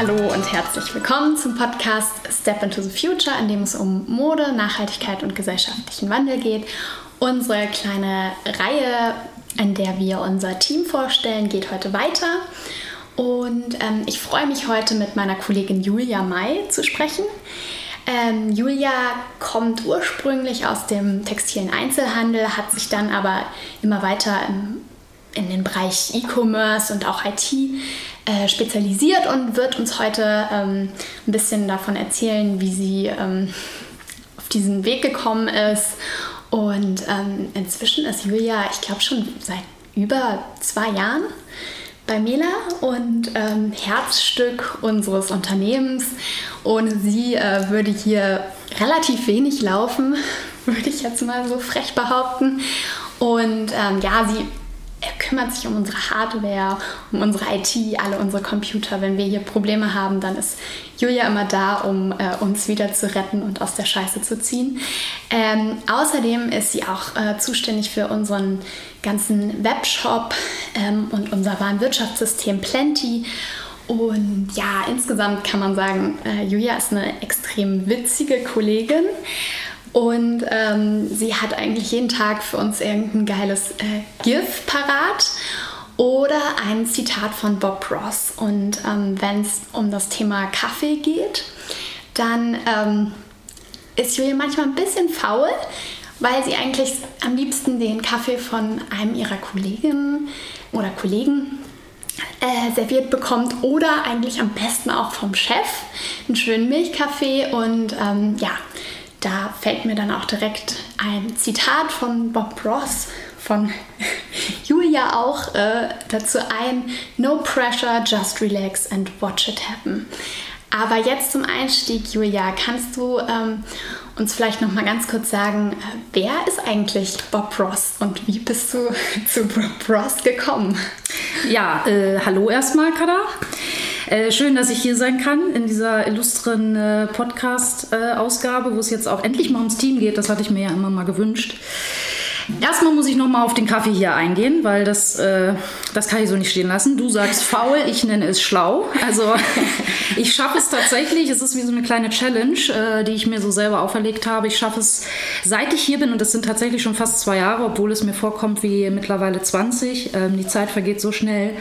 Hallo und herzlich willkommen zum Podcast Step into the Future, in dem es um Mode, Nachhaltigkeit und gesellschaftlichen Wandel geht. Unsere kleine Reihe, in der wir unser Team vorstellen, geht heute weiter. Und ähm, ich freue mich heute mit meiner Kollegin Julia May zu sprechen. Ähm, Julia kommt ursprünglich aus dem textilen Einzelhandel, hat sich dann aber immer weiter im, in den Bereich E-Commerce und auch IT äh, spezialisiert und wird uns heute ähm, ein bisschen davon erzählen, wie sie ähm, auf diesen Weg gekommen ist. Und ähm, inzwischen ist Julia, ich glaube schon seit über zwei Jahren bei Mela und ähm, Herzstück unseres Unternehmens. Ohne sie äh, würde hier relativ wenig laufen, würde ich jetzt mal so frech behaupten. Und ähm, ja, sie er kümmert sich um unsere Hardware, um unsere IT, alle unsere Computer. Wenn wir hier Probleme haben, dann ist Julia immer da, um äh, uns wieder zu retten und aus der Scheiße zu ziehen. Ähm, außerdem ist sie auch äh, zuständig für unseren ganzen Webshop ähm, und unser Warenwirtschaftssystem Plenty. Und ja, insgesamt kann man sagen, äh, Julia ist eine extrem witzige Kollegin. Und ähm, sie hat eigentlich jeden Tag für uns irgendein geiles äh, GIF parat oder ein Zitat von Bob Ross. Und ähm, wenn es um das Thema Kaffee geht, dann ähm, ist Julia manchmal ein bisschen faul, weil sie eigentlich am liebsten den Kaffee von einem ihrer Kolleginnen oder Kollegen äh, serviert bekommt oder eigentlich am besten auch vom Chef einen schönen Milchkaffee und ähm, ja, da fällt mir dann auch direkt ein Zitat von Bob Ross, von Julia auch äh, dazu ein. No pressure, just relax and watch it happen. Aber jetzt zum Einstieg, Julia, kannst du ähm, uns vielleicht noch mal ganz kurz sagen, äh, wer ist eigentlich Bob Ross und wie bist du zu Bob Ross gekommen? Ja, äh, hallo erstmal, Kada. Äh, schön, dass ich hier sein kann in dieser illustren äh, Podcast-Ausgabe, wo es jetzt auch endlich mal ums Team geht. Das hatte ich mir ja immer mal gewünscht. Erstmal muss ich noch mal auf den Kaffee hier eingehen, weil das, äh, das kann ich so nicht stehen lassen. Du sagst faul, ich nenne es schlau. Also ich schaffe es tatsächlich. Es ist wie so eine kleine Challenge, äh, die ich mir so selber auferlegt habe. Ich schaffe es, seit ich hier bin, und das sind tatsächlich schon fast zwei Jahre, obwohl es mir vorkommt wie mittlerweile 20. Ähm, die Zeit vergeht so schnell.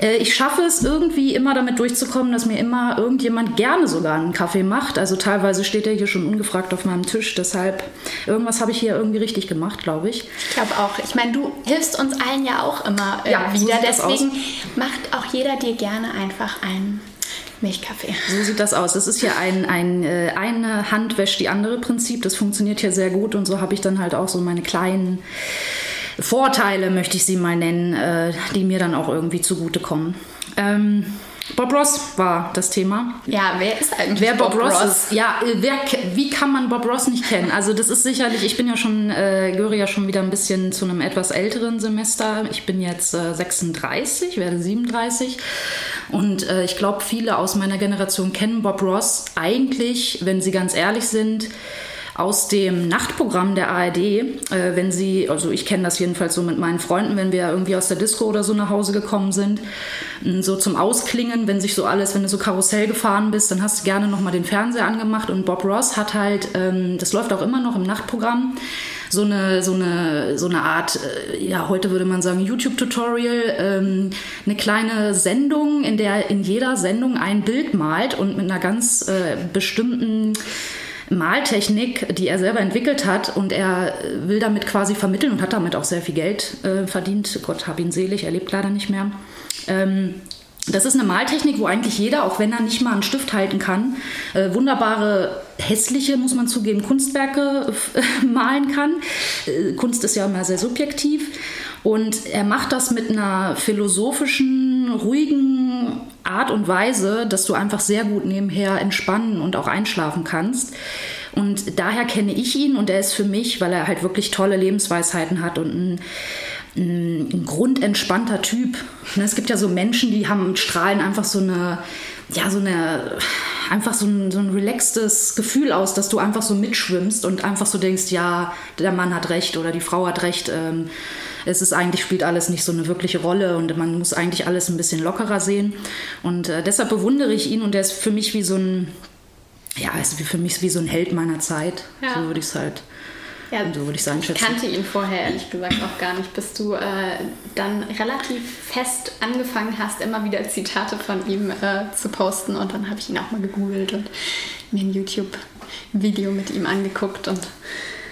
Äh, ich schaffe es irgendwie immer damit durchzukommen, dass mir immer irgendjemand gerne sogar einen Kaffee macht. Also teilweise steht er hier schon ungefragt auf meinem Tisch. Deshalb, irgendwas habe ich hier irgendwie richtig gemacht, glaube ich. Ich glaube auch. Ich meine, du hilfst uns allen ja auch immer äh, ja, wieder. So Deswegen macht auch jeder dir gerne einfach einen Milchkaffee. So sieht das aus. Das ist ja ein, ein äh, eine Hand wäscht die andere Prinzip. Das funktioniert hier sehr gut und so habe ich dann halt auch so meine kleinen Vorteile, möchte ich sie mal nennen, äh, die mir dann auch irgendwie zugutekommen. Ähm, Bob Ross war das Thema. Ja, wer ist eigentlich wer Bob, Bob Ross? Ross? Ist, ja, äh, wer, wie kann man Bob Ross nicht kennen? Also das ist sicherlich, ich bin ja schon, äh, gehöre ja schon wieder ein bisschen zu einem etwas älteren Semester. Ich bin jetzt äh, 36, werde 37. Und äh, ich glaube, viele aus meiner Generation kennen Bob Ross eigentlich, wenn sie ganz ehrlich sind, aus dem Nachtprogramm der ARD, äh, wenn sie, also ich kenne das jedenfalls so mit meinen Freunden, wenn wir irgendwie aus der Disco oder so nach Hause gekommen sind, so zum Ausklingen, wenn sich so alles, wenn du so Karussell gefahren bist, dann hast du gerne nochmal den Fernseher angemacht und Bob Ross hat halt, ähm, das läuft auch immer noch im Nachtprogramm, so eine, so eine, so eine Art, äh, ja, heute würde man sagen, YouTube-Tutorial, ähm, eine kleine Sendung, in der in jeder Sendung ein Bild malt und mit einer ganz äh, bestimmten Maltechnik, die er selber entwickelt hat und er will damit quasi vermitteln und hat damit auch sehr viel Geld äh, verdient. Gott hab ihn selig, er lebt leider nicht mehr. Ähm, das ist eine Maltechnik, wo eigentlich jeder, auch wenn er nicht mal einen Stift halten kann, äh, wunderbare, hässliche, muss man zugeben, Kunstwerke äh, malen kann. Äh, Kunst ist ja immer sehr subjektiv. Und er macht das mit einer philosophischen, ruhigen Art und Weise, dass du einfach sehr gut nebenher entspannen und auch einschlafen kannst. Und daher kenne ich ihn und er ist für mich, weil er halt wirklich tolle Lebensweisheiten hat und ein, ein, ein grundentspannter Typ. Ne, es gibt ja so Menschen, die haben strahlen einfach so eine, ja, so eine einfach so ein, so ein relaxtes Gefühl aus, dass du einfach so mitschwimmst und einfach so denkst, ja, der Mann hat recht oder die Frau hat recht. Ähm, es ist eigentlich, spielt alles nicht so eine wirkliche Rolle und man muss eigentlich alles ein bisschen lockerer sehen. Und äh, deshalb bewundere ich ihn und er ist für mich wie so ein, ja, ist für mich wie so ein Held meiner Zeit. Ja. So würde ich es halt ja, so würde ich sagen, Ich kannte ihn vorher ehrlich gesagt auch gar nicht, bis du äh, dann relativ fest angefangen hast, immer wieder Zitate von ihm äh, zu posten. Und dann habe ich ihn auch mal gegoogelt und mir ein YouTube-Video mit ihm angeguckt und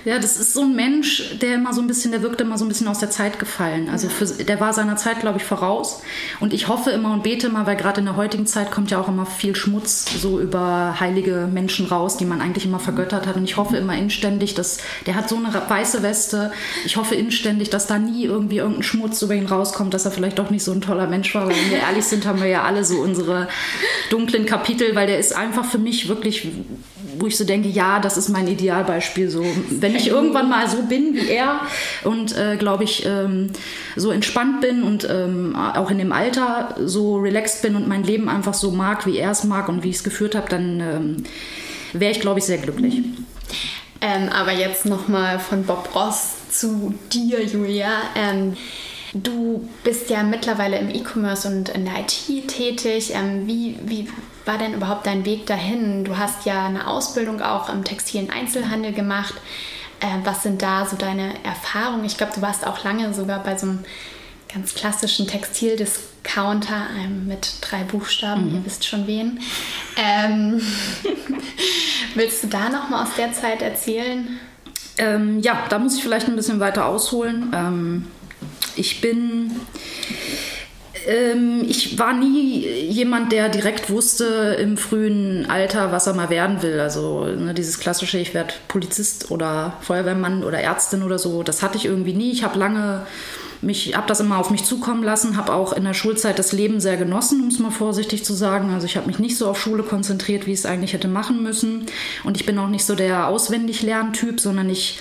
ja, das ist so ein Mensch, der immer so ein bisschen, der wirkt immer so ein bisschen aus der Zeit gefallen. Also für, der war seiner Zeit, glaube ich, voraus. Und ich hoffe immer und bete immer, weil gerade in der heutigen Zeit kommt ja auch immer viel Schmutz so über heilige Menschen raus, die man eigentlich immer vergöttert hat. Und ich hoffe immer inständig, dass der hat so eine weiße Weste. Ich hoffe inständig, dass da nie irgendwie irgendein Schmutz über ihn rauskommt, dass er vielleicht doch nicht so ein toller Mensch war. Weil wenn wir ehrlich sind, haben wir ja alle so unsere dunklen Kapitel, weil der ist einfach für mich wirklich, wo ich so denke, ja, das ist mein Idealbeispiel. So, wenn ich irgendwann mal so bin wie er und äh, glaube ich ähm, so entspannt bin und ähm, auch in dem Alter so relaxed bin und mein Leben einfach so mag, wie er es mag und wie ich es geführt habe, dann ähm, wäre ich glaube ich sehr glücklich. Ähm, aber jetzt nochmal von Bob Ross zu dir, Julia. Ähm, du bist ja mittlerweile im E-Commerce und in der IT tätig. Ähm, wie, wie war denn überhaupt dein Weg dahin? Du hast ja eine Ausbildung auch im textilen Einzelhandel gemacht. Äh, was sind da so deine Erfahrungen? Ich glaube, du warst auch lange sogar bei so einem ganz klassischen Textildiscounter ähm, mit drei Buchstaben, mhm. ihr wisst schon wen. Ähm, willst du da noch mal aus der Zeit erzählen? Ähm, ja, da muss ich vielleicht ein bisschen weiter ausholen. Ähm, ich bin ähm, ich war nie jemand, der direkt wusste im frühen Alter, was er mal werden will. Also ne, dieses klassische, ich werde Polizist oder Feuerwehrmann oder Ärztin oder so, das hatte ich irgendwie nie. Ich habe lange mich, habe das immer auf mich zukommen lassen, habe auch in der Schulzeit das Leben sehr genossen, um es mal vorsichtig zu sagen. Also ich habe mich nicht so auf Schule konzentriert, wie ich es eigentlich hätte machen müssen. Und ich bin auch nicht so der auswendig Lerntyp, sondern ich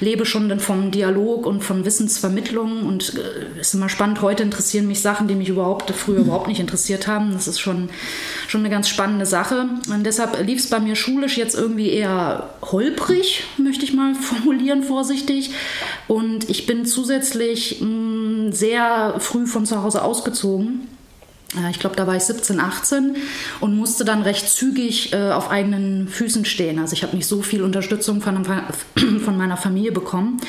lebe schon vom Dialog und von Wissensvermittlung und äh, ist immer spannend. Heute interessieren mich Sachen, die mich überhaupt früher überhaupt nicht interessiert haben. Das ist schon, schon eine ganz spannende Sache. Und deshalb lief es bei mir schulisch jetzt irgendwie eher holprig, möchte ich mal formulieren, vorsichtig. Und ich bin zusätzlich mh, mm, sehr früh von zu Hause ausgezogen ich glaube, da war ich 17, 18 und musste dann recht zügig äh, auf eigenen Füßen stehen. Also ich habe nicht so viel Unterstützung von, von, meiner Familie bekommen.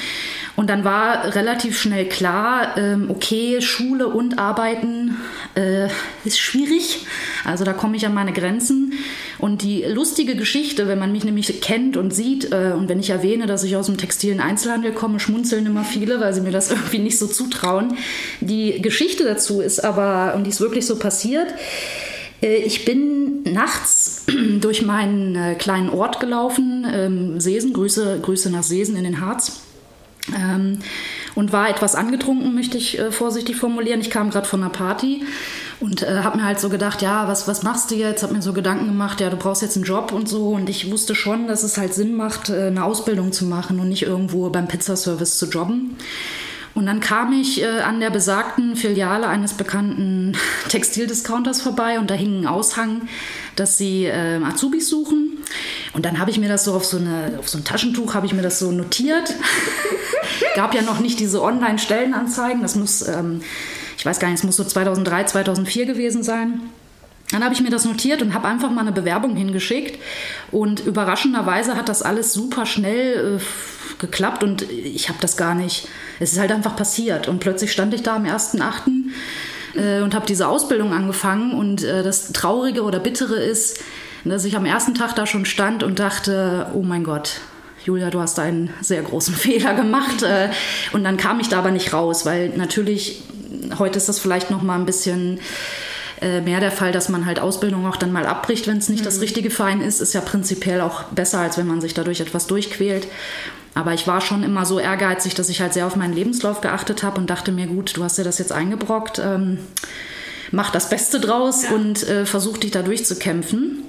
Und dann war relativ schnell klar, ähm, okay, Schule und Arbeiten äh, ist schwierig. Also da komme ich an meine Grenzen. Und die lustige Geschichte, wenn man mich nämlich kennt und sieht äh, und wenn ich erwähne, dass ich aus dem textilen Einzelhandel komme, schmunzeln immer viele, weil sie mir das irgendwie nicht so zutrauen. Die Geschichte dazu ist aber, und die ist wirklich so passiert, äh, ich bin nachts durch meinen äh, kleinen Ort gelaufen, ähm, Sesen, Grüße, Grüße nach Sesen in den Harz. Ähm, und war etwas angetrunken, möchte ich äh, vorsichtig formulieren. Ich kam gerade von einer Party und äh, habe mir halt so gedacht, ja, was, was machst du jetzt? Habe mir so Gedanken gemacht, ja, du brauchst jetzt einen Job und so. Und ich wusste schon, dass es halt Sinn macht, äh, eine Ausbildung zu machen und nicht irgendwo beim Pizzaservice zu jobben. Und dann kam ich äh, an der besagten Filiale eines bekannten Textildiscounters vorbei und da hing ein Aushang, dass sie äh, Azubis suchen. Und dann habe ich mir das so auf so, eine, auf so ein Taschentuch, habe ich mir das so notiert. Gab ja noch nicht diese Online-Stellenanzeigen. Das muss, ähm, ich weiß gar nicht, es muss so 2003, 2004 gewesen sein. Dann habe ich mir das notiert und habe einfach mal eine Bewerbung hingeschickt. Und überraschenderweise hat das alles super schnell äh, geklappt und ich habe das gar nicht. Es ist halt einfach passiert. Und plötzlich stand ich da am 1.8. Äh, und habe diese Ausbildung angefangen. Und äh, das Traurige oder Bittere ist, dass ich am ersten Tag da schon stand und dachte, oh mein Gott, Julia, du hast einen sehr großen Fehler gemacht. Äh, und dann kam ich da aber nicht raus, weil natürlich, heute ist das vielleicht noch mal ein bisschen äh, mehr der Fall, dass man halt Ausbildung auch dann mal abbricht, wenn es nicht mhm. das richtige Verein ist, ist ja prinzipiell auch besser, als wenn man sich dadurch etwas durchquält. Aber ich war schon immer so ehrgeizig, dass ich halt sehr auf meinen Lebenslauf geachtet habe und dachte mir, gut, du hast dir das jetzt eingebrockt, ähm, mach das Beste draus ja. und äh, versuch dich da durchzukämpfen.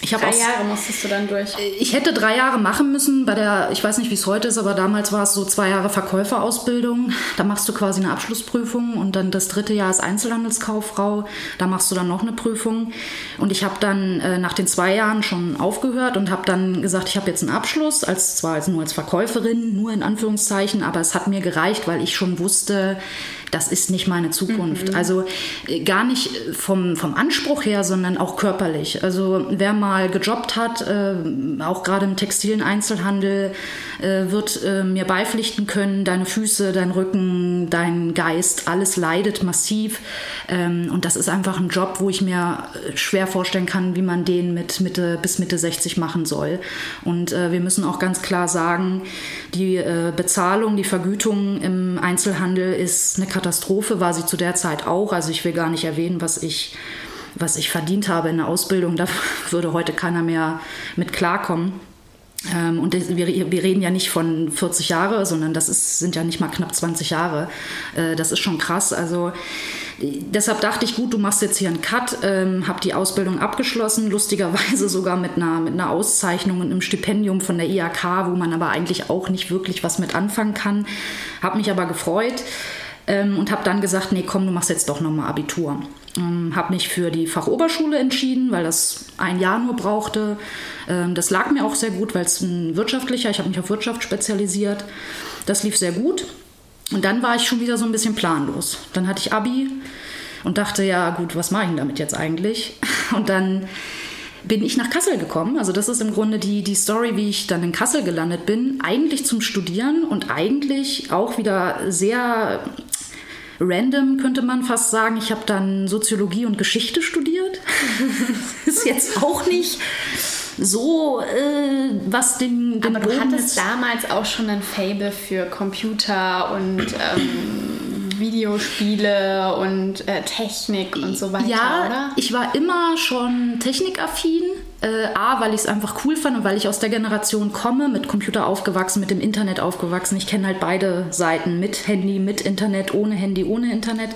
Ich drei Jahre musstest du dann durch. Ich hätte drei Jahre machen müssen. Bei der, ich weiß nicht, wie es heute ist, aber damals war es so zwei Jahre Verkäuferausbildung. Da machst du quasi eine Abschlussprüfung und dann das dritte Jahr ist Einzelhandelskauffrau. Da machst du dann noch eine Prüfung. Und ich habe dann äh, nach den zwei Jahren schon aufgehört und habe dann gesagt, ich habe jetzt einen Abschluss, als zwar als, nur als Verkäuferin, nur in Anführungszeichen, aber es hat mir gereicht, weil ich schon wusste, das ist nicht meine Zukunft. Mhm. Also äh, gar nicht vom, vom Anspruch her, sondern auch körperlich. Also wer mal gejobbt hat, äh, auch gerade im textilen Einzelhandel, äh, wird äh, mir beipflichten können, deine Füße, dein Rücken, dein Geist, alles leidet massiv. Ähm, und das ist einfach ein Job, wo ich mir äh, schwer vorstellen kann, wie man den mit Mitte bis Mitte 60 machen soll. Und äh, wir müssen auch ganz klar sagen, die Bezahlung, die Vergütung im Einzelhandel ist eine Katastrophe war sie zu der Zeit auch. Also ich will gar nicht erwähnen, was ich, was ich verdient habe in der Ausbildung. Da würde heute keiner mehr mit klarkommen. Ähm, und wir, reden ja nicht von 40 Jahre, sondern das ist, sind ja nicht mal knapp 20 Jahre. Äh, das ist schon krass. Also deshalb dachte ich, gut, du machst jetzt hier einen Cut, ähm, habe die Ausbildung abgeschlossen, lustigerweise sogar mit einer, mit einer Auszeichnung und einem Stipendium von der IAK, wo man aber eigentlich auch nicht wirklich was mit anfangen kann. Habe mich aber gefreut ähm, und habe dann gesagt, nee, komm, du machst jetzt doch nochmal Abitur. Ähm, habe mich für die Fachoberschule entschieden, weil das ein Jahr nur brauchte. Ähm, das lag mir auch sehr gut, weil es ein wirtschaftlicher, ich habe mich auf Wirtschaft spezialisiert. Das lief sehr gut. Und dann war ich schon wieder so ein bisschen planlos. Dann hatte ich Abi und dachte, ja gut, was mache ich denn damit jetzt eigentlich? Und dann bin ich nach Kassel gekommen. Also das ist im Grunde die, die Story, wie ich dann in Kassel gelandet bin. Eigentlich zum Studieren und eigentlich auch wieder sehr random, könnte man fast sagen. Ich habe dann Soziologie und Geschichte studiert. ist jetzt auch nicht so, äh, was den, den Aber du hattest damals auch schon ein Fable für Computer und ähm, Videospiele und äh, Technik und so weiter, ja, oder? ich war immer schon technikaffin. Äh, A, weil ich es einfach cool fand und weil ich aus der Generation komme, mit Computer aufgewachsen, mit dem Internet aufgewachsen. Ich kenne halt beide Seiten, mit Handy, mit Internet, ohne Handy, ohne Internet.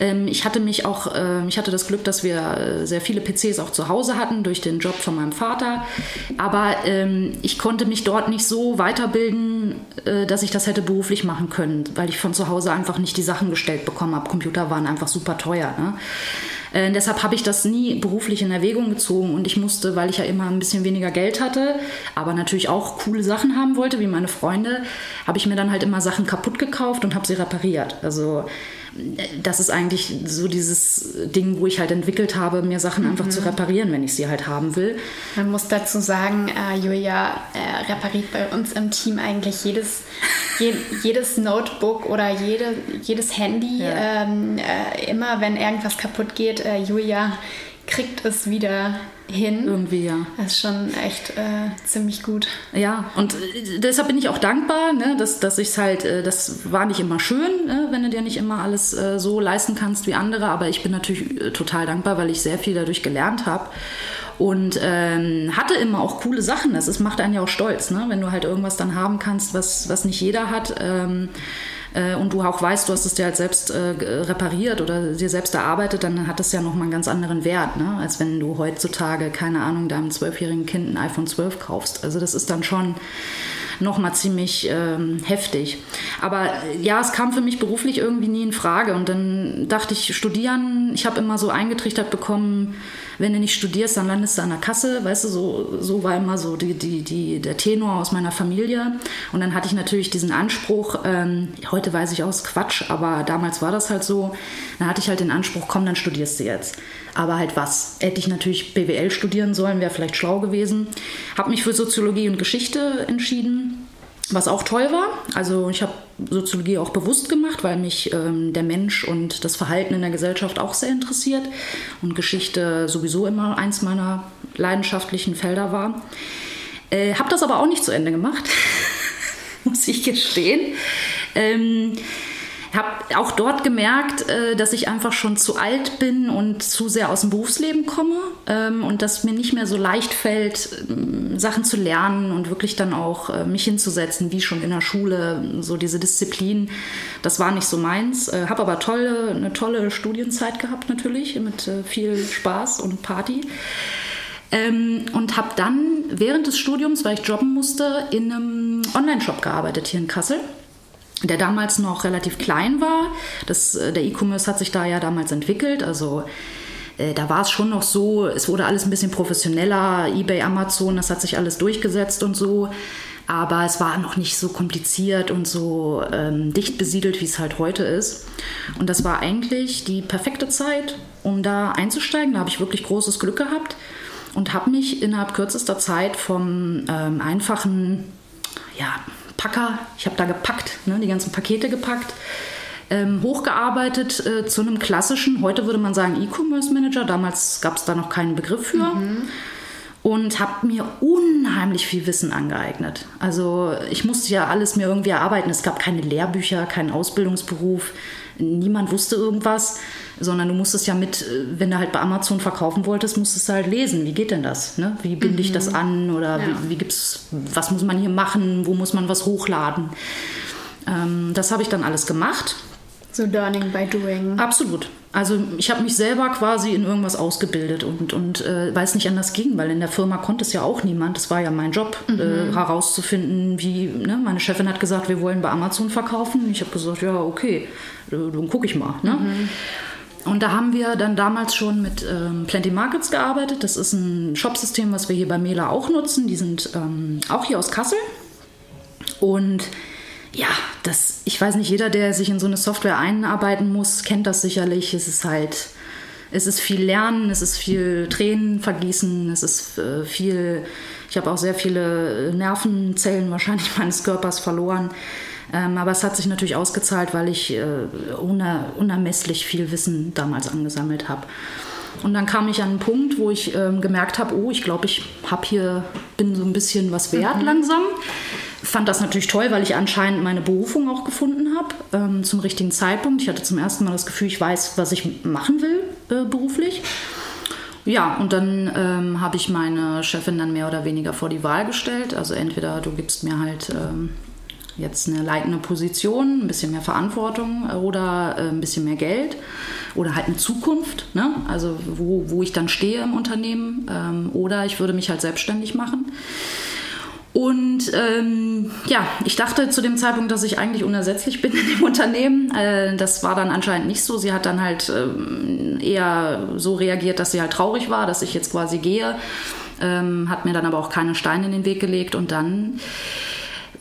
Ähm, ich hatte mich auch, äh, ich hatte das Glück, dass wir äh, sehr viele PCs auch zu Hause hatten durch den Job von meinem Vater. Aber ähm, ich konnte mich dort nicht so weiterbilden, äh, dass ich das hätte beruflich machen können, weil ich von zu Hause einfach nicht die Sachen gestellt bekommen habe. Computer waren einfach super teuer. Ne? Äh, deshalb habe ich das nie beruflich in Erwägung gezogen und ich musste, weil ich ja immer ein bisschen weniger Geld hatte, aber natürlich auch coole Sachen haben wollte, wie meine Freunde, habe ich mir dann halt immer Sachen kaputt gekauft und habe sie repariert. Also das ist eigentlich so dieses Ding, wo ich halt entwickelt habe, mir Sachen einfach mhm. zu reparieren, wenn ich sie halt haben will. Man muss dazu sagen, äh, Julia äh, repariert bei uns im Team eigentlich jedes, je, jedes Notebook oder jede, jedes Handy. Ja. Ähm, äh, immer wenn irgendwas kaputt geht, äh, Julia kriegt es wieder hin. Irgendwie, ja. Das ist schon echt äh, ziemlich gut. Ja, und äh, deshalb bin ich auch dankbar, ne, dass, dass ich es halt, äh, das war nicht immer schön, ne, wenn du dir nicht immer alles äh, so leisten kannst wie andere, aber ich bin natürlich äh, total dankbar, weil ich sehr viel dadurch gelernt habe. Und ähm, hatte immer auch coole Sachen. Das ist, macht einen ja auch stolz, ne? wenn du halt irgendwas dann haben kannst, was, was nicht jeder hat. Ähm, äh, und du auch weißt, du hast es dir halt selbst äh, repariert oder dir selbst erarbeitet, dann hat das ja nochmal einen ganz anderen Wert, ne? als wenn du heutzutage, keine Ahnung, deinem zwölfjährigen Kind ein iPhone 12 kaufst. Also das ist dann schon nochmal ziemlich ähm, heftig. Aber äh, ja, es kam für mich beruflich irgendwie nie in Frage. Und dann dachte ich, studieren, ich habe immer so eingetrichtert bekommen, wenn du nicht studierst, dann landest du an der Kasse. Weißt du, so, so war immer so die, die, die, der Tenor aus meiner Familie. Und dann hatte ich natürlich diesen Anspruch, ähm, heute weiß ich auch, es Quatsch, aber damals war das halt so. Dann hatte ich halt den Anspruch, komm, dann studierst du jetzt. Aber halt was? Hätte ich natürlich BWL studieren sollen, wäre vielleicht schlau gewesen. Habe mich für Soziologie und Geschichte entschieden was auch toll war. Also ich habe Soziologie auch bewusst gemacht, weil mich ähm, der Mensch und das Verhalten in der Gesellschaft auch sehr interessiert und Geschichte sowieso immer eins meiner leidenschaftlichen Felder war. Äh, habe das aber auch nicht zu Ende gemacht, muss ich gestehen. Ähm, habe auch dort gemerkt, äh, dass ich einfach schon zu alt bin und zu sehr aus dem Berufsleben komme ähm, und dass mir nicht mehr so leicht fällt, ähm, Sachen zu lernen und wirklich dann auch äh, mich hinzusetzen, wie schon in der Schule, so diese Disziplin. Das war nicht so meins. Äh, habe aber tolle, eine tolle Studienzeit gehabt natürlich mit viel Spaß und Party. Ähm, und habe dann während des Studiums, weil ich jobben musste, in einem Online-Shop gearbeitet hier in Kassel der damals noch relativ klein war. Das, äh, der E-Commerce hat sich da ja damals entwickelt. Also äh, da war es schon noch so, es wurde alles ein bisschen professioneller, eBay, Amazon, das hat sich alles durchgesetzt und so. Aber es war noch nicht so kompliziert und so ähm, dicht besiedelt, wie es halt heute ist. Und das war eigentlich die perfekte Zeit, um da einzusteigen. Da habe ich wirklich großes Glück gehabt und habe mich innerhalb kürzester Zeit vom ähm, einfachen, ja, Packer, ich habe da gepackt, ne, die ganzen Pakete gepackt, ähm, hochgearbeitet äh, zu einem klassischen, heute würde man sagen E-Commerce Manager, damals gab es da noch keinen Begriff für. Mhm. Und habe mir unheimlich viel Wissen angeeignet. Also ich musste ja alles mir irgendwie erarbeiten. Es gab keine Lehrbücher, keinen Ausbildungsberuf. Niemand wusste irgendwas sondern du musstest ja mit, äh, wenn du halt bei Amazon verkaufen wolltest, musstest du halt lesen, wie geht denn das? Ne? Wie binde ich das mhm. an oder ja. wie, wie, gibt's, was muss man hier machen, wo muss man was hochladen? Ähm, das habe ich dann alles gemacht. So Learning by Doing. Absolut. Also ich habe mich selber quasi in irgendwas ausgebildet und, und äh, weil es nicht anders ging, weil in der Firma konnte es ja auch niemand. Das war ja mein Job, mhm. äh, herauszufinden, wie, ne? meine Chefin hat gesagt, wir wollen bei Amazon verkaufen. Ich habe gesagt, ja, okay, dann gucke ich mal. Ne? Mhm. Und da haben wir dann damals schon mit ähm, Plenty Markets gearbeitet. Das ist ein Shopsystem, was wir hier bei Mela auch nutzen. Die sind ähm, auch hier aus Kassel. Und ja, das, ich weiß nicht, jeder, der sich in so eine Software einarbeiten muss, kennt das sicherlich. Es ist halt, es ist viel Lernen, es ist viel Tränen vergießen, es ist äh, viel, ich habe auch sehr viele Nervenzellen wahrscheinlich meines Körpers verloren. Ähm, aber es hat sich natürlich ausgezahlt, weil ich äh, uner, unermesslich viel Wissen damals angesammelt habe. Und dann kam ich an einen Punkt, wo ich ähm, gemerkt habe, oh, ich glaube, ich habe hier, bin so ein bisschen was wert mhm. langsam. Fand das natürlich toll, weil ich anscheinend meine Berufung auch gefunden habe ähm, zum richtigen Zeitpunkt. Ich hatte zum ersten Mal das Gefühl, ich weiß, was ich machen will äh, beruflich. Ja, und dann ähm, habe ich meine Chefin dann mehr oder weniger vor die Wahl gestellt. Also entweder du gibst mir halt ähm, jetzt eine leitende Position, ein bisschen mehr Verantwortung oder äh, ein bisschen mehr Geld oder halt eine Zukunft, ne? also wo, wo ich dann stehe im Unternehmen ähm, oder ich würde mich halt selbstständig machen. Und ähm, ja, ich dachte zu dem Zeitpunkt, dass ich eigentlich unersetzlich bin in dem Unternehmen. Äh, das war dann anscheinend nicht so. Sie hat dann halt ähm, eher so reagiert, dass sie halt traurig war, dass ich jetzt quasi gehe. Ähm, hat mir dann aber auch keine Steine in den Weg gelegt und dann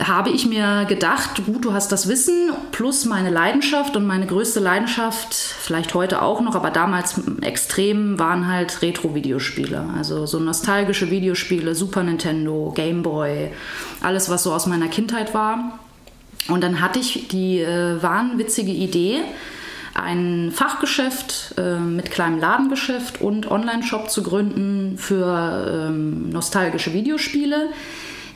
habe ich mir gedacht, gut, du hast das Wissen plus meine Leidenschaft und meine größte Leidenschaft, vielleicht heute auch noch, aber damals extrem, waren halt Retro-Videospiele. Also so nostalgische Videospiele, Super Nintendo, Game Boy, alles, was so aus meiner Kindheit war. Und dann hatte ich die äh, wahnwitzige Idee, ein Fachgeschäft äh, mit kleinem Ladengeschäft und Online-Shop zu gründen für ähm, nostalgische Videospiele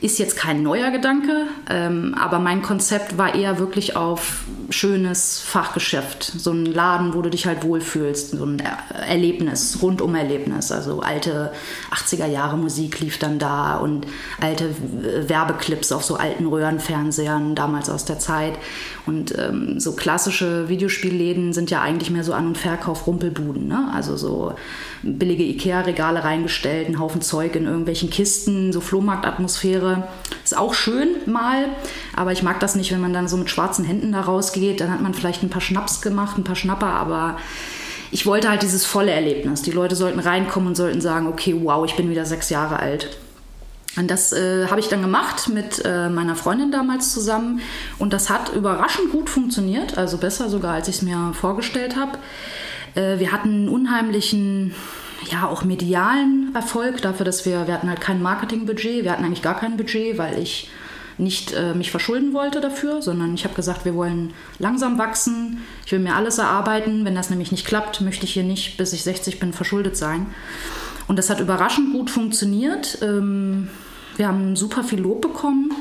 ist jetzt kein neuer Gedanke, ähm, aber mein Konzept war eher wirklich auf schönes Fachgeschäft. So ein Laden, wo du dich halt wohlfühlst, so ein Erlebnis, Rundum-Erlebnis. Also alte 80er Jahre Musik lief dann da und alte Werbeclips auf so alten Röhrenfernsehern damals aus der Zeit. Und ähm, so klassische Videospielläden sind ja eigentlich mehr so An- und Verkauf Rumpelbuden. Ne? Also so billige Ikea-Regale reingestellt, einen Haufen Zeug in irgendwelchen Kisten, so Flohmarktatmosphäre. Ist auch schön mal, aber ich mag das nicht, wenn man dann so mit schwarzen Händen da rausgeht. Dann hat man vielleicht ein paar Schnaps gemacht, ein paar Schnapper, aber ich wollte halt dieses volle Erlebnis. Die Leute sollten reinkommen und sollten sagen, okay, wow, ich bin wieder sechs Jahre alt. Und das äh, habe ich dann gemacht mit äh, meiner Freundin damals zusammen. Und das hat überraschend gut funktioniert, also besser sogar, als ich es mir vorgestellt habe. Äh, wir hatten einen unheimlichen, ja, auch medialen Erfolg dafür, dass wir, wir hatten halt kein Marketingbudget, wir hatten eigentlich gar kein Budget, weil ich nicht äh, mich verschulden wollte dafür, sondern ich habe gesagt, wir wollen langsam wachsen, ich will mir alles erarbeiten. Wenn das nämlich nicht klappt, möchte ich hier nicht, bis ich 60 bin, verschuldet sein. Und das hat überraschend gut funktioniert. Ähm, wir haben super viel Lob bekommen.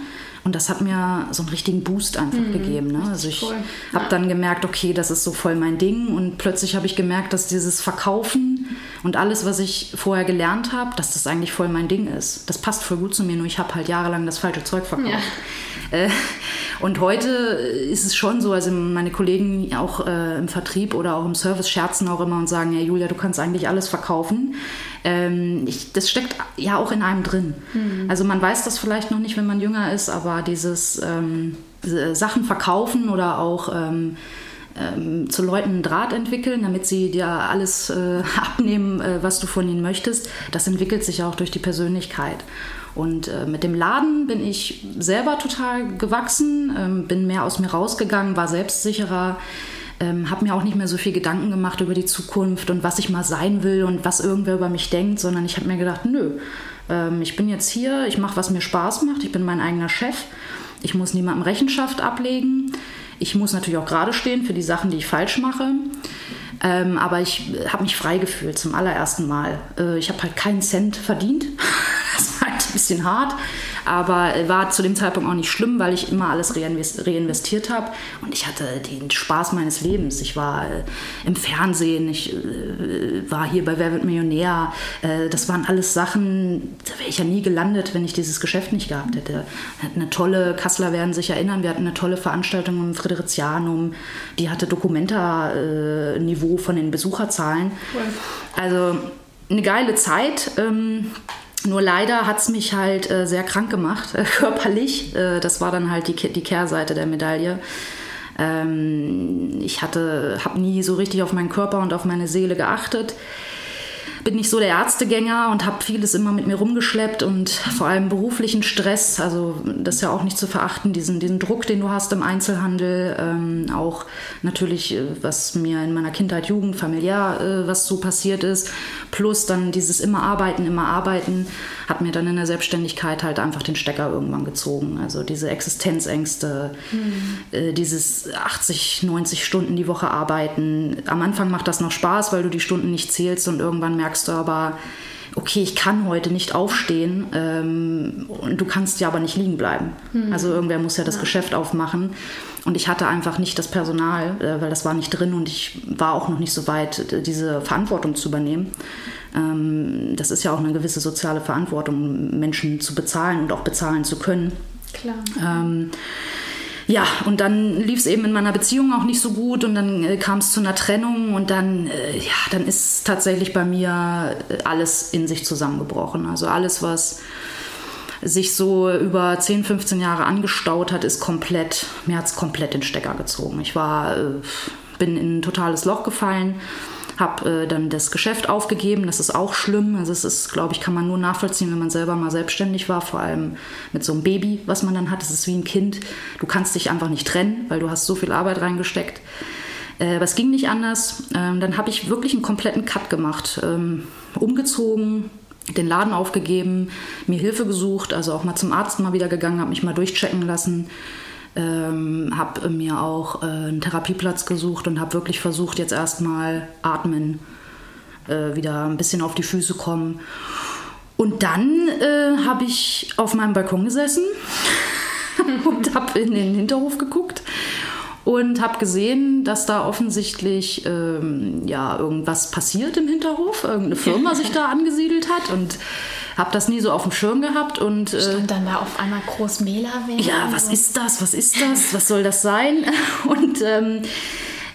Und das hat mir so einen richtigen Boost einfach mhm. gegeben. Ne? Also ich cool. habe ja. dann gemerkt, okay, das ist so voll mein Ding. Und plötzlich habe ich gemerkt, dass dieses Verkaufen und alles, was ich vorher gelernt habe, dass das eigentlich voll mein Ding ist. Das passt voll gut zu mir, nur ich habe halt jahrelang das falsche Zeug verkauft. Ja. Äh, und heute ist es schon so, also meine Kollegen auch äh, im Vertrieb oder auch im Service scherzen auch immer und sagen, ja Julia, du kannst eigentlich alles verkaufen. ähm, ich, das steckt ja auch in einem drin. Mhm. Also man weiß das vielleicht noch nicht, wenn man jünger ist, aber dieses ähm, Sachen verkaufen oder auch ähm, ähm, zu Leuten einen Draht entwickeln, damit sie dir alles äh, abnehmen, äh, was du von ihnen möchtest, das entwickelt sich auch durch die Persönlichkeit. Und äh, mit dem Laden bin ich selber total gewachsen, ähm, bin mehr aus mir rausgegangen, war selbstsicherer, ähm, habe mir auch nicht mehr so viel Gedanken gemacht über die Zukunft und was ich mal sein will und was irgendwer über mich denkt, sondern ich habe mir gedacht, nö, ähm, ich bin jetzt hier, ich mache, was mir Spaß macht, ich bin mein eigener Chef, ich muss niemandem Rechenschaft ablegen. Ich muss natürlich auch gerade stehen für die Sachen, die ich falsch mache. Ähm, aber ich habe mich frei gefühlt zum allerersten Mal. Äh, ich habe halt keinen Cent verdient. ein bisschen hart aber war zu dem Zeitpunkt auch nicht schlimm, weil ich immer alles reinvestiert habe und ich hatte den Spaß meines Lebens. Ich war äh, im Fernsehen, ich äh, war hier bei Wer wird Millionär. Äh, das waren alles Sachen, da wäre ich ja nie gelandet, wenn ich dieses Geschäft nicht gehabt hätte. Wir hatten eine tolle, Kassler werden sich erinnern, wir hatten eine tolle Veranstaltung im Friderizianum, die hatte Dokumenta-Niveau von den Besucherzahlen. Also eine geile Zeit. Ähm, nur leider hat es mich halt äh, sehr krank gemacht, äh, körperlich. Äh, das war dann halt die, die Kehrseite der Medaille. Ähm, ich habe nie so richtig auf meinen Körper und auf meine Seele geachtet bin nicht so der Ärztegänger und habe vieles immer mit mir rumgeschleppt und vor allem beruflichen Stress, also das ist ja auch nicht zu verachten, diesen, diesen Druck, den du hast im Einzelhandel, ähm, auch natürlich, äh, was mir in meiner Kindheit, Jugend, familiär, äh, was so passiert ist, plus dann dieses immer arbeiten, immer arbeiten, hat mir dann in der Selbstständigkeit halt einfach den Stecker irgendwann gezogen. Also diese Existenzängste, mhm. äh, dieses 80, 90 Stunden die Woche arbeiten. Am Anfang macht das noch Spaß, weil du die Stunden nicht zählst und irgendwann merkst du aber, okay, ich kann heute nicht aufstehen ähm, und du kannst ja aber nicht liegen bleiben. Mhm. Also irgendwer muss ja das ja. Geschäft aufmachen. Und ich hatte einfach nicht das Personal, äh, weil das war nicht drin und ich war auch noch nicht so weit, diese Verantwortung zu übernehmen. Ähm, das ist ja auch eine gewisse soziale Verantwortung, Menschen zu bezahlen und auch bezahlen zu können. Klar. Ähm, ja, und dann lief es eben in meiner Beziehung auch nicht so gut und dann äh, kam es zu einer Trennung und dann, äh, ja, dann ist tatsächlich bei mir äh, alles in sich zusammengebrochen. Also alles, was sich so über 10, 15 Jahre angestaut hat, ist komplett, mir hat es komplett den Stecker gezogen. Ich war, äh, bin in ein totales Loch gefallen habe äh, dann das Geschäft aufgegeben. Das ist auch schlimm. Also es ist, glaube ich, kann man nur nachvollziehen, wenn man selber mal selbstständig war, vor allem mit so einem Baby, was man dann hat. Es ist wie ein Kind. Du kannst dich einfach nicht trennen, weil du hast so viel Arbeit reingesteckt. Äh, aber es ging nicht anders. Ähm, dann habe ich wirklich einen kompletten Cut gemacht. Ähm, umgezogen, den Laden aufgegeben, mir Hilfe gesucht, also auch mal zum Arzt mal wieder gegangen, habe mich mal durchchecken lassen ähm, habe mir auch äh, einen Therapieplatz gesucht und habe wirklich versucht, jetzt erstmal atmen, äh, wieder ein bisschen auf die Füße kommen. Und dann äh, habe ich auf meinem Balkon gesessen und habe in den Hinterhof geguckt und habe gesehen, dass da offensichtlich ähm, ja irgendwas passiert im Hinterhof, irgendeine Firma sich da angesiedelt hat und habe das nie so auf dem Schirm gehabt und äh, stand dann da auf einmal groß Mählerwerk. Ja, was ist das? Was ist das? Was soll das sein? Und ähm,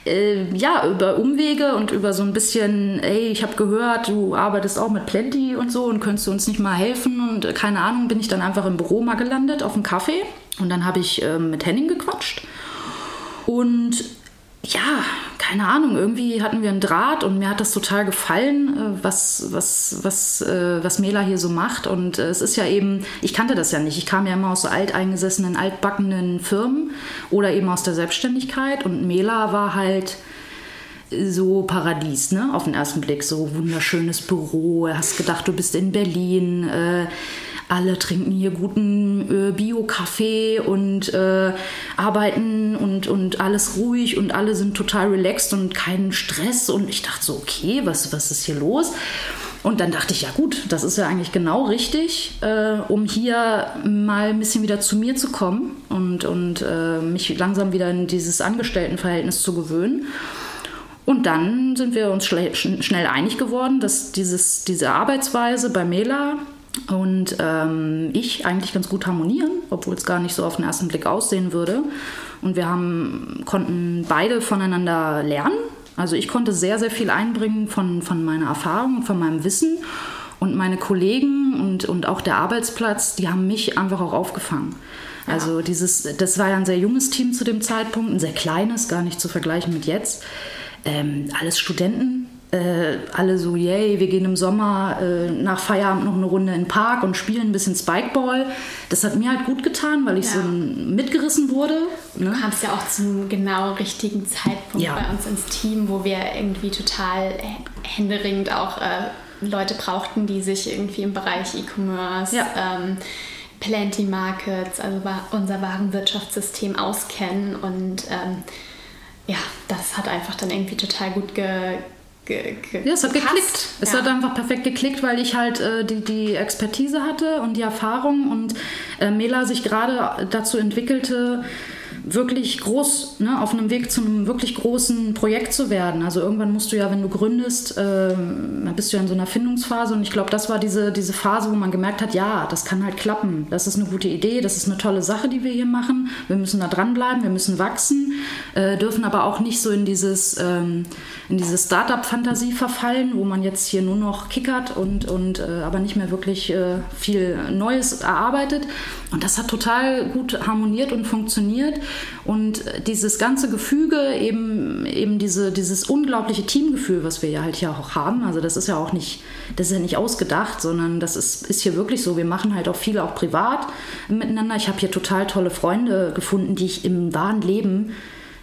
äh, ja, über Umwege und über so ein bisschen, ey, ich habe gehört, du arbeitest auch mit Plenty und so und könntest du uns nicht mal helfen und äh, keine Ahnung, bin ich dann einfach im Büro mal gelandet auf dem Kaffee und dann habe ich äh, mit Henning gequatscht und ja, keine Ahnung, irgendwie hatten wir einen Draht und mir hat das total gefallen, äh, was, was, was, äh, was Mela hier so macht. Und äh, es ist ja eben, ich kannte das ja nicht. Ich kam ja immer aus so alteingesessenen, altbackenen Firmen oder eben aus der Selbstständigkeit. Und Mela war halt so Paradies, ne? Auf den ersten Blick. So wunderschönes Büro. Hast gedacht, du bist in Berlin. Äh, alle trinken hier guten äh, Bio-Kaffee und äh, arbeiten und, und alles ruhig und alle sind total relaxed und keinen Stress. Und ich dachte so, okay, was, was ist hier los? Und dann dachte ich, ja gut, das ist ja eigentlich genau richtig, äh, um hier mal ein bisschen wieder zu mir zu kommen und, und äh, mich langsam wieder in dieses Angestelltenverhältnis zu gewöhnen. Und dann sind wir uns schnell einig geworden, dass dieses, diese Arbeitsweise bei Mela und ähm, ich eigentlich ganz gut harmonieren, obwohl es gar nicht so auf den ersten Blick aussehen würde. Und wir haben, konnten beide voneinander lernen. Also ich konnte sehr, sehr viel einbringen von, von meiner Erfahrung und von meinem Wissen. Und meine Kollegen und, und auch der Arbeitsplatz, die haben mich einfach auch aufgefangen. Also dieses, das war ja ein sehr junges Team zu dem Zeitpunkt, ein sehr kleines, gar nicht zu vergleichen mit jetzt. Ähm, alles Studenten, äh, alle so, yay, wir gehen im Sommer äh, nach Feierabend noch eine Runde in den Park und spielen ein bisschen Spikeball. Das hat mir halt gut getan, weil ich ja. so mitgerissen wurde. Ne? Du kamst ja auch zum genau richtigen Zeitpunkt ja. bei uns ins Team, wo wir irgendwie total händeringend auch äh, Leute brauchten, die sich irgendwie im Bereich E-Commerce, ja. ähm, Plenty Markets, also unser Warenwirtschaftssystem auskennen und ähm, ja, das hat einfach dann irgendwie total gut ge Ge, ge, ja, es hat gepasst. geklickt. Es ja. hat einfach perfekt geklickt, weil ich halt äh, die, die Expertise hatte und die Erfahrung und äh, Mela sich gerade dazu entwickelte, wirklich groß, ne, auf einem Weg zu einem wirklich großen Projekt zu werden. Also irgendwann musst du ja, wenn du gründest, äh, bist du ja in so einer Findungsphase und ich glaube, das war diese, diese Phase, wo man gemerkt hat, ja, das kann halt klappen. Das ist eine gute Idee, das ist eine tolle Sache, die wir hier machen. Wir müssen da dranbleiben, wir müssen wachsen, äh, dürfen aber auch nicht so in dieses, ähm, in Startup-Fantasie verfallen, wo man jetzt hier nur noch kickert und, und äh, aber nicht mehr wirklich äh, viel Neues erarbeitet. Und das hat total gut harmoniert und funktioniert. Und dieses ganze Gefüge, eben, eben diese, dieses unglaubliche Teamgefühl, was wir ja halt hier auch haben, also das ist ja auch nicht, das ist ja nicht ausgedacht, sondern das ist, ist hier wirklich so. Wir machen halt auch viel auch privat miteinander. Ich habe hier total tolle Freunde gefunden, die ich im wahren Leben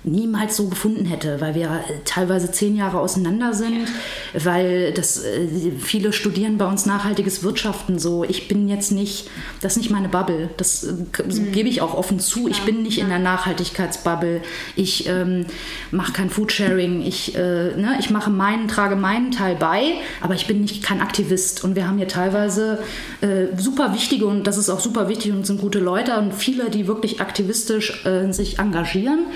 niemals so gefunden hätte, weil wir äh, teilweise zehn Jahre auseinander sind, weil das äh, viele studieren bei uns nachhaltiges Wirtschaften so. Ich bin jetzt nicht, das ist nicht meine Bubble. Das äh, mhm. gebe ich auch offen zu. Ich bin nicht in der Nachhaltigkeitsbubble. Ich ähm, mache kein Foodsharing. Ich, äh, ne, ich mache meinen, trage meinen Teil bei, aber ich bin nicht kein Aktivist. Und wir haben hier teilweise äh, super wichtige und das ist auch super wichtig und sind gute Leute und viele, die wirklich aktivistisch äh, sich engagieren.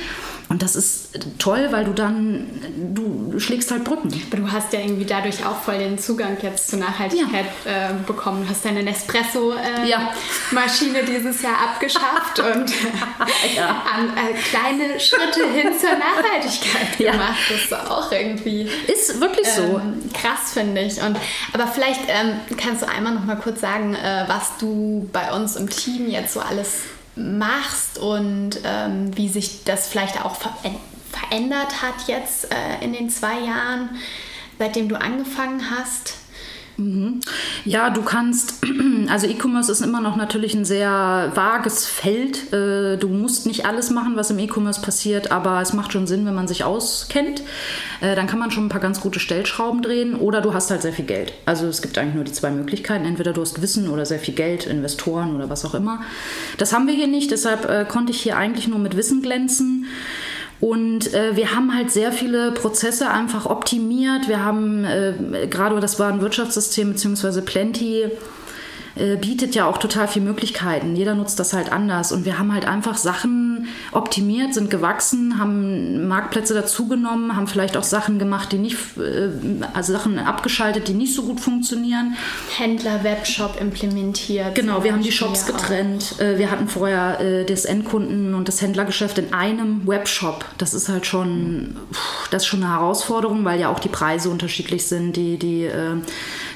Und das ist toll, weil du dann, du schlägst halt Brücken. Aber du hast ja irgendwie dadurch auch voll den Zugang jetzt zur Nachhaltigkeit ja. äh, bekommen. Du hast deine Nespresso-Maschine äh, ja. dieses Jahr abgeschafft und ja. an, äh, kleine Schritte hin zur Nachhaltigkeit gemacht. Das ist auch irgendwie... Ist wirklich so. Ähm, krass, finde ich. Und, aber vielleicht ähm, kannst du einmal noch mal kurz sagen, äh, was du bei uns im Team jetzt so alles machst und ähm, wie sich das vielleicht auch ver verändert hat jetzt äh, in den zwei Jahren, seitdem du angefangen hast. Mhm. Ja, du kannst, also E-Commerce ist immer noch natürlich ein sehr vages Feld. Äh, du musst nicht alles machen, was im E-Commerce passiert, aber es macht schon Sinn, wenn man sich auskennt. Äh, dann kann man schon ein paar ganz gute Stellschrauben drehen oder du hast halt sehr viel Geld. Also es gibt eigentlich nur die zwei Möglichkeiten. Entweder du hast Wissen oder sehr viel Geld, Investoren oder was auch immer. Das haben wir hier nicht, deshalb äh, konnte ich hier eigentlich nur mit Wissen glänzen. Und äh, wir haben halt sehr viele Prozesse einfach optimiert. Wir haben äh, gerade, das war ein Wirtschaftssystem beziehungsweise Plenty, äh, bietet ja auch total viele Möglichkeiten. Jeder nutzt das halt anders. Und wir haben halt einfach Sachen optimiert, sind gewachsen, haben Marktplätze dazugenommen, haben vielleicht auch Sachen gemacht, die nicht, äh, also Sachen abgeschaltet, die nicht so gut funktionieren. Händler, Webshop implementiert. Genau, wir haben die Shops getrennt. Auch. Äh, wir hatten vorher das Endkunden- und das Händlergeschäft in einem Webshop. Das ist halt schon, das ist schon eine Herausforderung, weil ja auch die Preise unterschiedlich sind, die, die,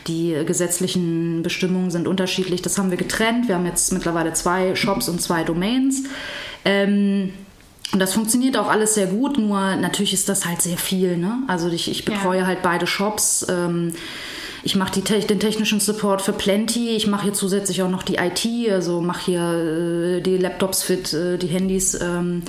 die gesetzlichen Bestimmungen sind unterschiedlich. Das haben wir getrennt. Wir haben jetzt mittlerweile zwei Shops und zwei Domains. Ähm, und das funktioniert auch alles sehr gut, nur natürlich ist das halt sehr viel. Ne? Also ich, ich betreue ja. halt beide Shops. Ähm, ich mache den technischen Support für Plenty. Ich mache hier zusätzlich auch noch die IT, also mache hier äh, die Laptops fit, äh, die Handys. Ähm,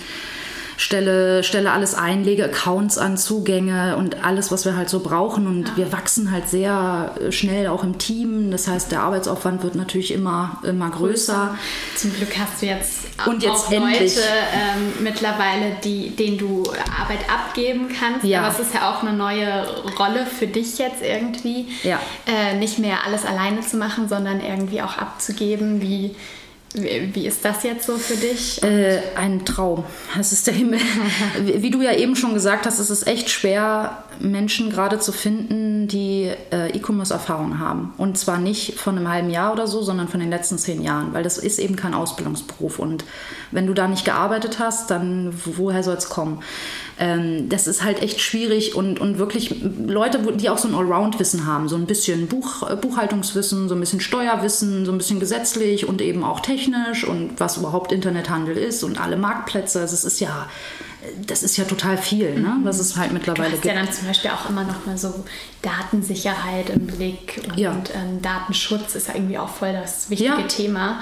stelle, stelle alles ein, lege Accounts an, Zugänge und alles, was wir halt so brauchen. Und ja. wir wachsen halt sehr äh, schnell auch im Team. Das heißt, der Arbeitsaufwand wird natürlich immer, immer größer. Zum Glück hast du jetzt auch, und jetzt auch endlich. Leute ähm, mittlerweile, die, denen du Arbeit abgeben kannst. Ja. Aber es ist ja auch eine neue Rolle für dich jetzt irgendwie. Ja. Äh, nicht mehr alles alleine zu machen, sondern irgendwie auch abzugeben, wie Wie, ist das jetzt so für dich? Äh, ein Traum. Das ist der Himmel. Wie, wie du ja eben schon gesagt hast, ist es echt schwer, Menschen gerade zu finden, die äh, E-Commerce-Erfahrung haben. Und zwar nicht von einem halben Jahr oder so, sondern von den letzten zehn Jahren, weil das ist eben kein Ausbildungsberuf. Und wenn du da nicht gearbeitet hast, dann woher soll es kommen? Ähm, das ist halt echt schwierig und, und wirklich Leute, die auch so ein Allround-Wissen haben, so ein bisschen Buch, Buchhaltungswissen, so ein bisschen Steuerwissen, so ein bisschen gesetzlich und eben auch technisch und was überhaupt Internethandel ist und alle Marktplätze. Also es ist ja das ist ja total viel, ne? Mhm. was es halt mittlerweile gibt. ja dann zum Beispiel auch immer noch mal so Datensicherheit im Blick und, ja. und ähm, Datenschutz ist ja irgendwie auch voll das wichtige ja. Thema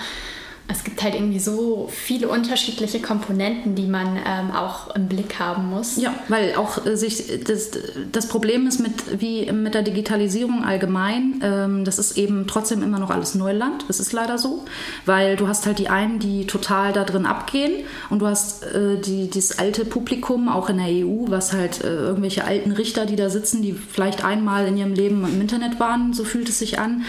es gibt halt irgendwie so viele unterschiedliche Komponenten, die man ähm, auch im Blick haben muss. Ja, weil auch äh, sich das, das Problem ist mit wie mit der Digitalisierung allgemein, ähm, das ist eben trotzdem immer noch alles Neuland. Das ist leider so, weil du hast halt die einen, die total da drin abgehen und du hast äh, die, dieses alte Publikum auch in der EU, was halt äh, irgendwelche alten Richter, die da sitzen, die vielleicht einmal in ihrem Leben im Internet waren, so fühlt es sich an,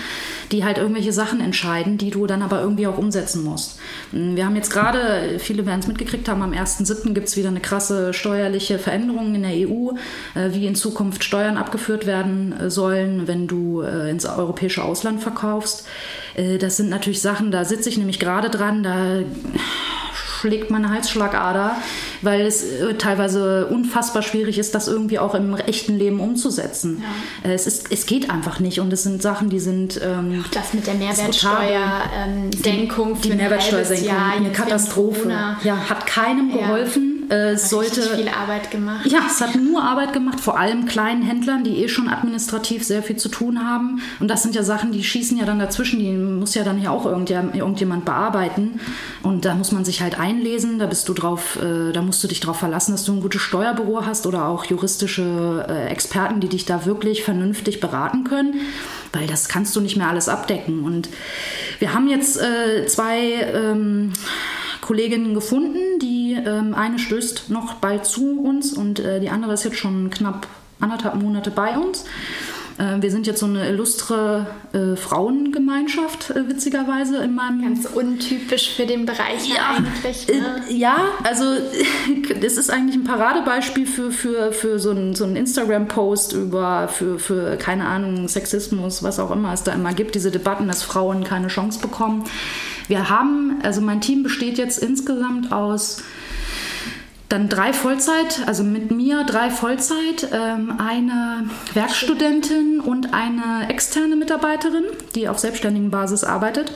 die halt irgendwelche Sachen entscheiden, die du dann aber irgendwie auch umsetzen musst. Wir haben jetzt gerade, viele werden es mitgekriegt haben, am 1.7. gibt es wieder eine krasse steuerliche Veränderung in der EU, äh, wie in Zukunft Steuern abgeführt werden äh, sollen, wenn du äh, ins europäische Ausland verkaufst. Das sind natürlich Sachen, da sitze ich nämlich gerade dran, da schlägt meine Halsschlagader, weil es äh, teilweise unfassbar schwierig ist, das irgendwie auch im echten Leben umzusetzen. Ja. Äh, es, ist, es geht einfach nicht und es sind Sachen, die sind. Ähm, auch das mit der Mehrwertsteuersenkung. Ähm, die, die Mehrwertsteuersenkung, eine Katastrophe. Ja, hat keinem geholfen. Äh, es sollte viel Arbeit gemacht. Ja, es hat nur Arbeit gemacht, vor allem kleinen Händlern, die eh schon administrativ sehr viel zu tun haben. Und das sind ja Sachen, die schießen ja dann dazwischen, die muss ja dann ja auch irgendjemand bearbeiten. Und da muss man sich halt einlesen, da bist du drauf, äh, da musst du dich darauf verlassen, dass du ein gutes Steuerbüro hast oder auch juristische äh, Experten, die dich da wirklich vernünftig beraten können, weil das kannst du nicht mehr alles abdecken. Und wir haben jetzt äh, zwei ähm, Kolleginnen gefunden. Ähm, eine stößt noch bald zu uns und äh, die andere ist jetzt schon knapp anderthalb Monate bei uns. Äh, wir sind jetzt so eine illustre äh, Frauengemeinschaft, äh, witzigerweise in meinem. Ganz untypisch für den Bereich ja, eigentlich. Ne? Äh, ja, also das ist eigentlich ein Paradebeispiel für, für, für so einen so Instagram-Post über, für, für, keine Ahnung, Sexismus, was auch immer es da immer gibt, diese Debatten, dass Frauen keine Chance bekommen. Wir haben, also mein Team besteht jetzt insgesamt aus dann drei Vollzeit, also mit mir drei Vollzeit, ähm, eine Werkstudentin und eine externe Mitarbeiterin, die auf selbstständigen Basis arbeitet.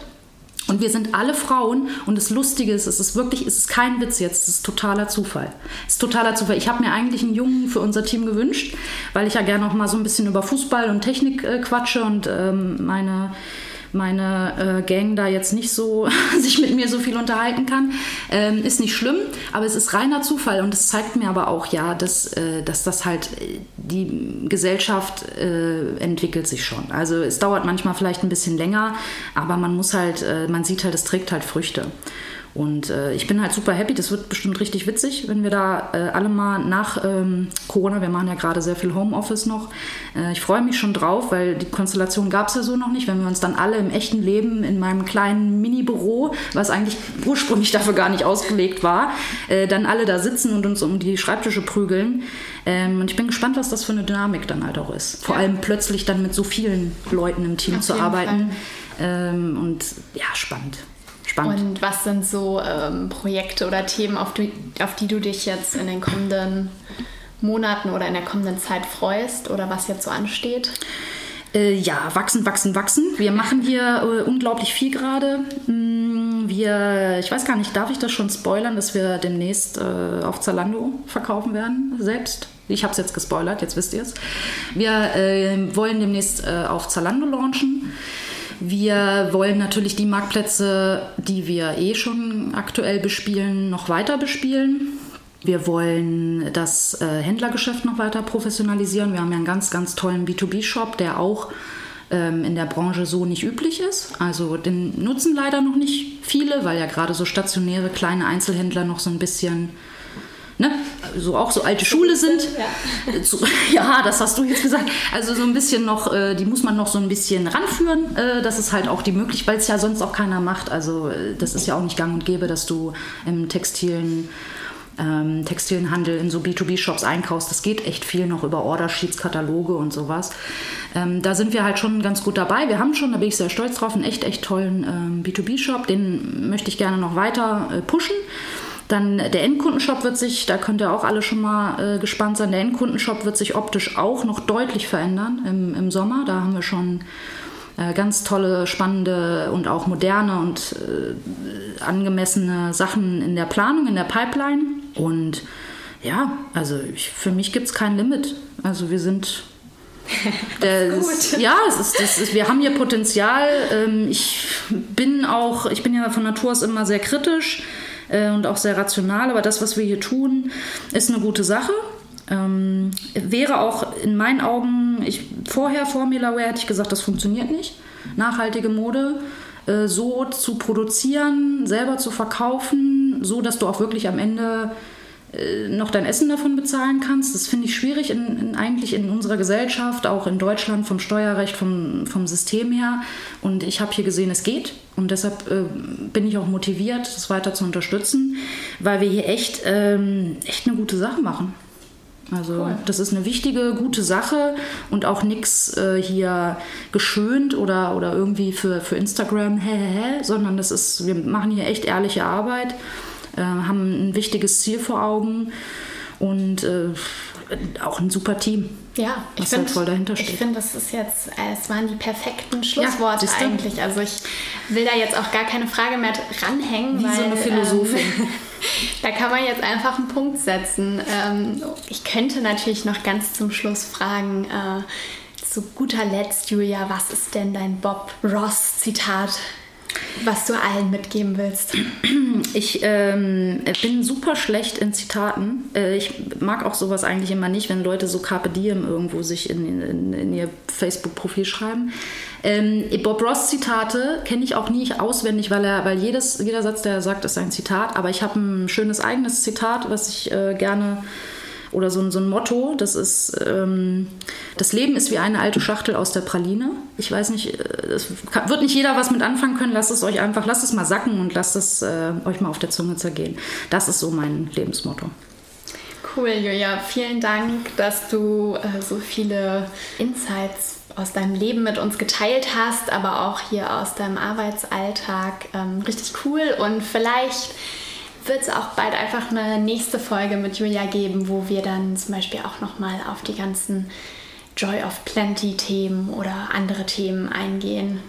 Und wir sind alle Frauen und das Lustige ist, es ist wirklich, es ist kein Witz jetzt, es ist totaler Zufall. Es ist totaler Zufall. Ich habe mir eigentlich einen Jungen für unser Team gewünscht, weil ich ja gerne auch mal so ein bisschen über Fußball und Technik äh, quatsche und ähm, meine meine äh, Gang da jetzt nicht so sich mit mir so viel unterhalten kann. Ähm, ist nicht schlimm, aber es ist reiner Zufall und es zeigt mir aber auch ja, dass, äh, dass das halt äh, die Gesellschaft äh, entwickelt sich schon. Also es dauert manchmal vielleicht ein bisschen länger, aber man muss halt, äh, man sieht halt, es trägt halt Früchte. Und äh, ich bin halt super happy. Das wird bestimmt richtig witzig, wenn wir da äh, alle mal nach ähm, Corona, wir machen ja gerade sehr viel Homeoffice noch. Äh, ich freue mich schon drauf, weil die Konstellation gab es ja so noch nicht. Wenn wir uns dann alle im echten Leben in meinem kleinen Mini-Büro, was eigentlich ursprünglich dafür gar nicht ausgelegt war, äh, dann alle da sitzen und uns um die Schreibtische prügeln. Ähm, und ich bin gespannt, was das für eine Dynamik dann halt auch ist. Vor ja. allem plötzlich dann mit so vielen Leuten im Team Auf zu arbeiten. Ähm, und ja, spannend. Spannend. Und was sind so ähm, Projekte oder Themen, auf die, auf die du dich jetzt in den kommenden Monaten oder in der kommenden Zeit freust oder was jetzt so ansteht? Äh, ja, wachsen, wachsen, wachsen. Wir machen hier äh, unglaublich viel gerade. Mm, wir, ich weiß gar nicht, darf ich das schon spoilern, dass wir demnächst äh, auf Zalando verkaufen werden, selbst? Ich habe es jetzt gespoilert, jetzt wisst ihr es. Wir äh, wollen demnächst äh, auf Zalando launchen. Wir wollen natürlich die Marktplätze, die wir eh schon aktuell bespielen, noch weiter bespielen. Wir wollen das äh, Händlergeschäft noch weiter professionalisieren. Wir haben ja einen ganz, ganz tollen B2B-Shop, der auch ähm, in der Branche so nicht üblich ist. Also den nutzen leider noch nicht viele, weil ja gerade so stationäre kleine Einzelhändler noch so ein bisschen ne, so auch so alte Schule sind. Ja. So, ja, das hast du jetzt gesagt. Also so ein bisschen noch, äh, die muss man noch so ein bisschen ranführen. Äh, das ist halt auch die Möglichkeit, weil es ja sonst auch keiner macht. Also äh, das ist ja auch nicht gang und gäbe, dass du im textilen ähm, Textilhandel in so B2B-Shops einkaufst. Das geht echt viel noch über Ordersheets, Kataloge und sowas. Ähm, da sind wir halt schon ganz gut dabei. Wir haben schon, da bin ich sehr stolz drauf, einen echt, echt tollen ähm, B2B-Shop. Den möchte ich gerne noch weiter äh, pushen. Dann der Endkundenshop wird sich, da könnt ihr auch alle schon mal äh, gespannt sein, der Endkundenshop wird sich optisch auch noch deutlich verändern im, im Sommer. Da haben wir schon äh, ganz tolle, spannende und auch moderne und äh, angemessene Sachen in der Planung, in der Pipeline. Und ja, also ich, für mich gibt es kein Limit. Also wir sind ist, ja, es ist, das ist, wir haben hier Potenzial. Ähm, ich bin auch, ich bin ja von Natur aus immer sehr kritisch äh, und auch sehr rational, aber das, was wir hier tun, ist eine gute Sache. Ähm, wäre auch in meinen Augen, ich, vorher vor Milaware hätte ich gesagt, das funktioniert nicht. Nachhaltige Mode äh, so zu produzieren, selber zu verkaufen, so dass du auch wirklich am Ende noch dein Essen davon bezahlen kannst. Das finde ich schwierig in, in, eigentlich in unserer Gesellschaft, auch in Deutschland vom Steuerrecht, vom, vom System her. Und ich habe hier gesehen, es geht. Und deshalb äh, bin ich auch motiviert, das weiter zu unterstützen, weil wir hier echt, ähm, echt eine gute Sache machen. Also cool. das ist eine wichtige, gute Sache und auch nichts äh, hier geschönt oder, oder irgendwie für, für Instagram, hä, hä, hä, sondern das ist, wir machen hier echt ehrliche Arbeit, äh, haben ein wichtiges Ziel vor Augen und äh, auch ein super Team. Ja, ich finde, halt voll dahinter steht. Ich finde, das ist jetzt, äh, es waren die perfekten Schlussworte ja, eigentlich. Also ich will da jetzt auch gar keine Frage mehr ranhängen. Wie weil, so eine Philosophin. Ähm, da kann man jetzt einfach einen Punkt setzen. Ähm, ich könnte natürlich noch ganz zum Schluss fragen, äh, zu guter Letzt, Julia, was ist denn dein Bob Ross-Zitat was du allen mitgeben willst. Ich ähm, bin super schlecht in Zitaten. Äh, ich mag auch sowas eigentlich immer nicht, wenn Leute so Carpe Diem irgendwo sich in, in, in ihr Facebook-Profil schreiben. Ähm, Bob Ross-Zitate kenne ich auch nie auswendig, weil, er, weil jedes, jeder Satz, der er sagt, ist ein Zitat. Aber ich habe ein schönes eigenes Zitat, was ich äh, gerne oder so, so ein Motto, das ist, ähm, das Leben ist wie eine alte Schachtel aus der Praline. Ich weiß nicht, es äh, wird nicht jeder was mit anfangen können, lasst es euch einfach, lasst es mal sacken und lasst es äh, euch mal auf der Zunge zergehen. Das ist so mein Lebensmotto. Cool, Julia. Vielen Dank, dass du äh, so viele Insights aus deinem Leben mit uns geteilt hast, aber auch hier aus deinem Arbeitsalltag. Ähm, richtig cool und vielleicht wird es auch bald einfach eine nächste Folge mit Julia geben, wo wir dann zum Beispiel auch nochmal auf die ganzen Joy of Plenty Themen oder andere Themen eingehen.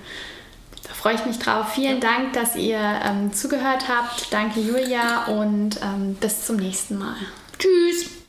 Da freue ich mich drauf. Vielen Dank, dass ihr ähm, zugehört habt. Danke, Julia, und ähm, bis zum nächsten Mal. Tschüss.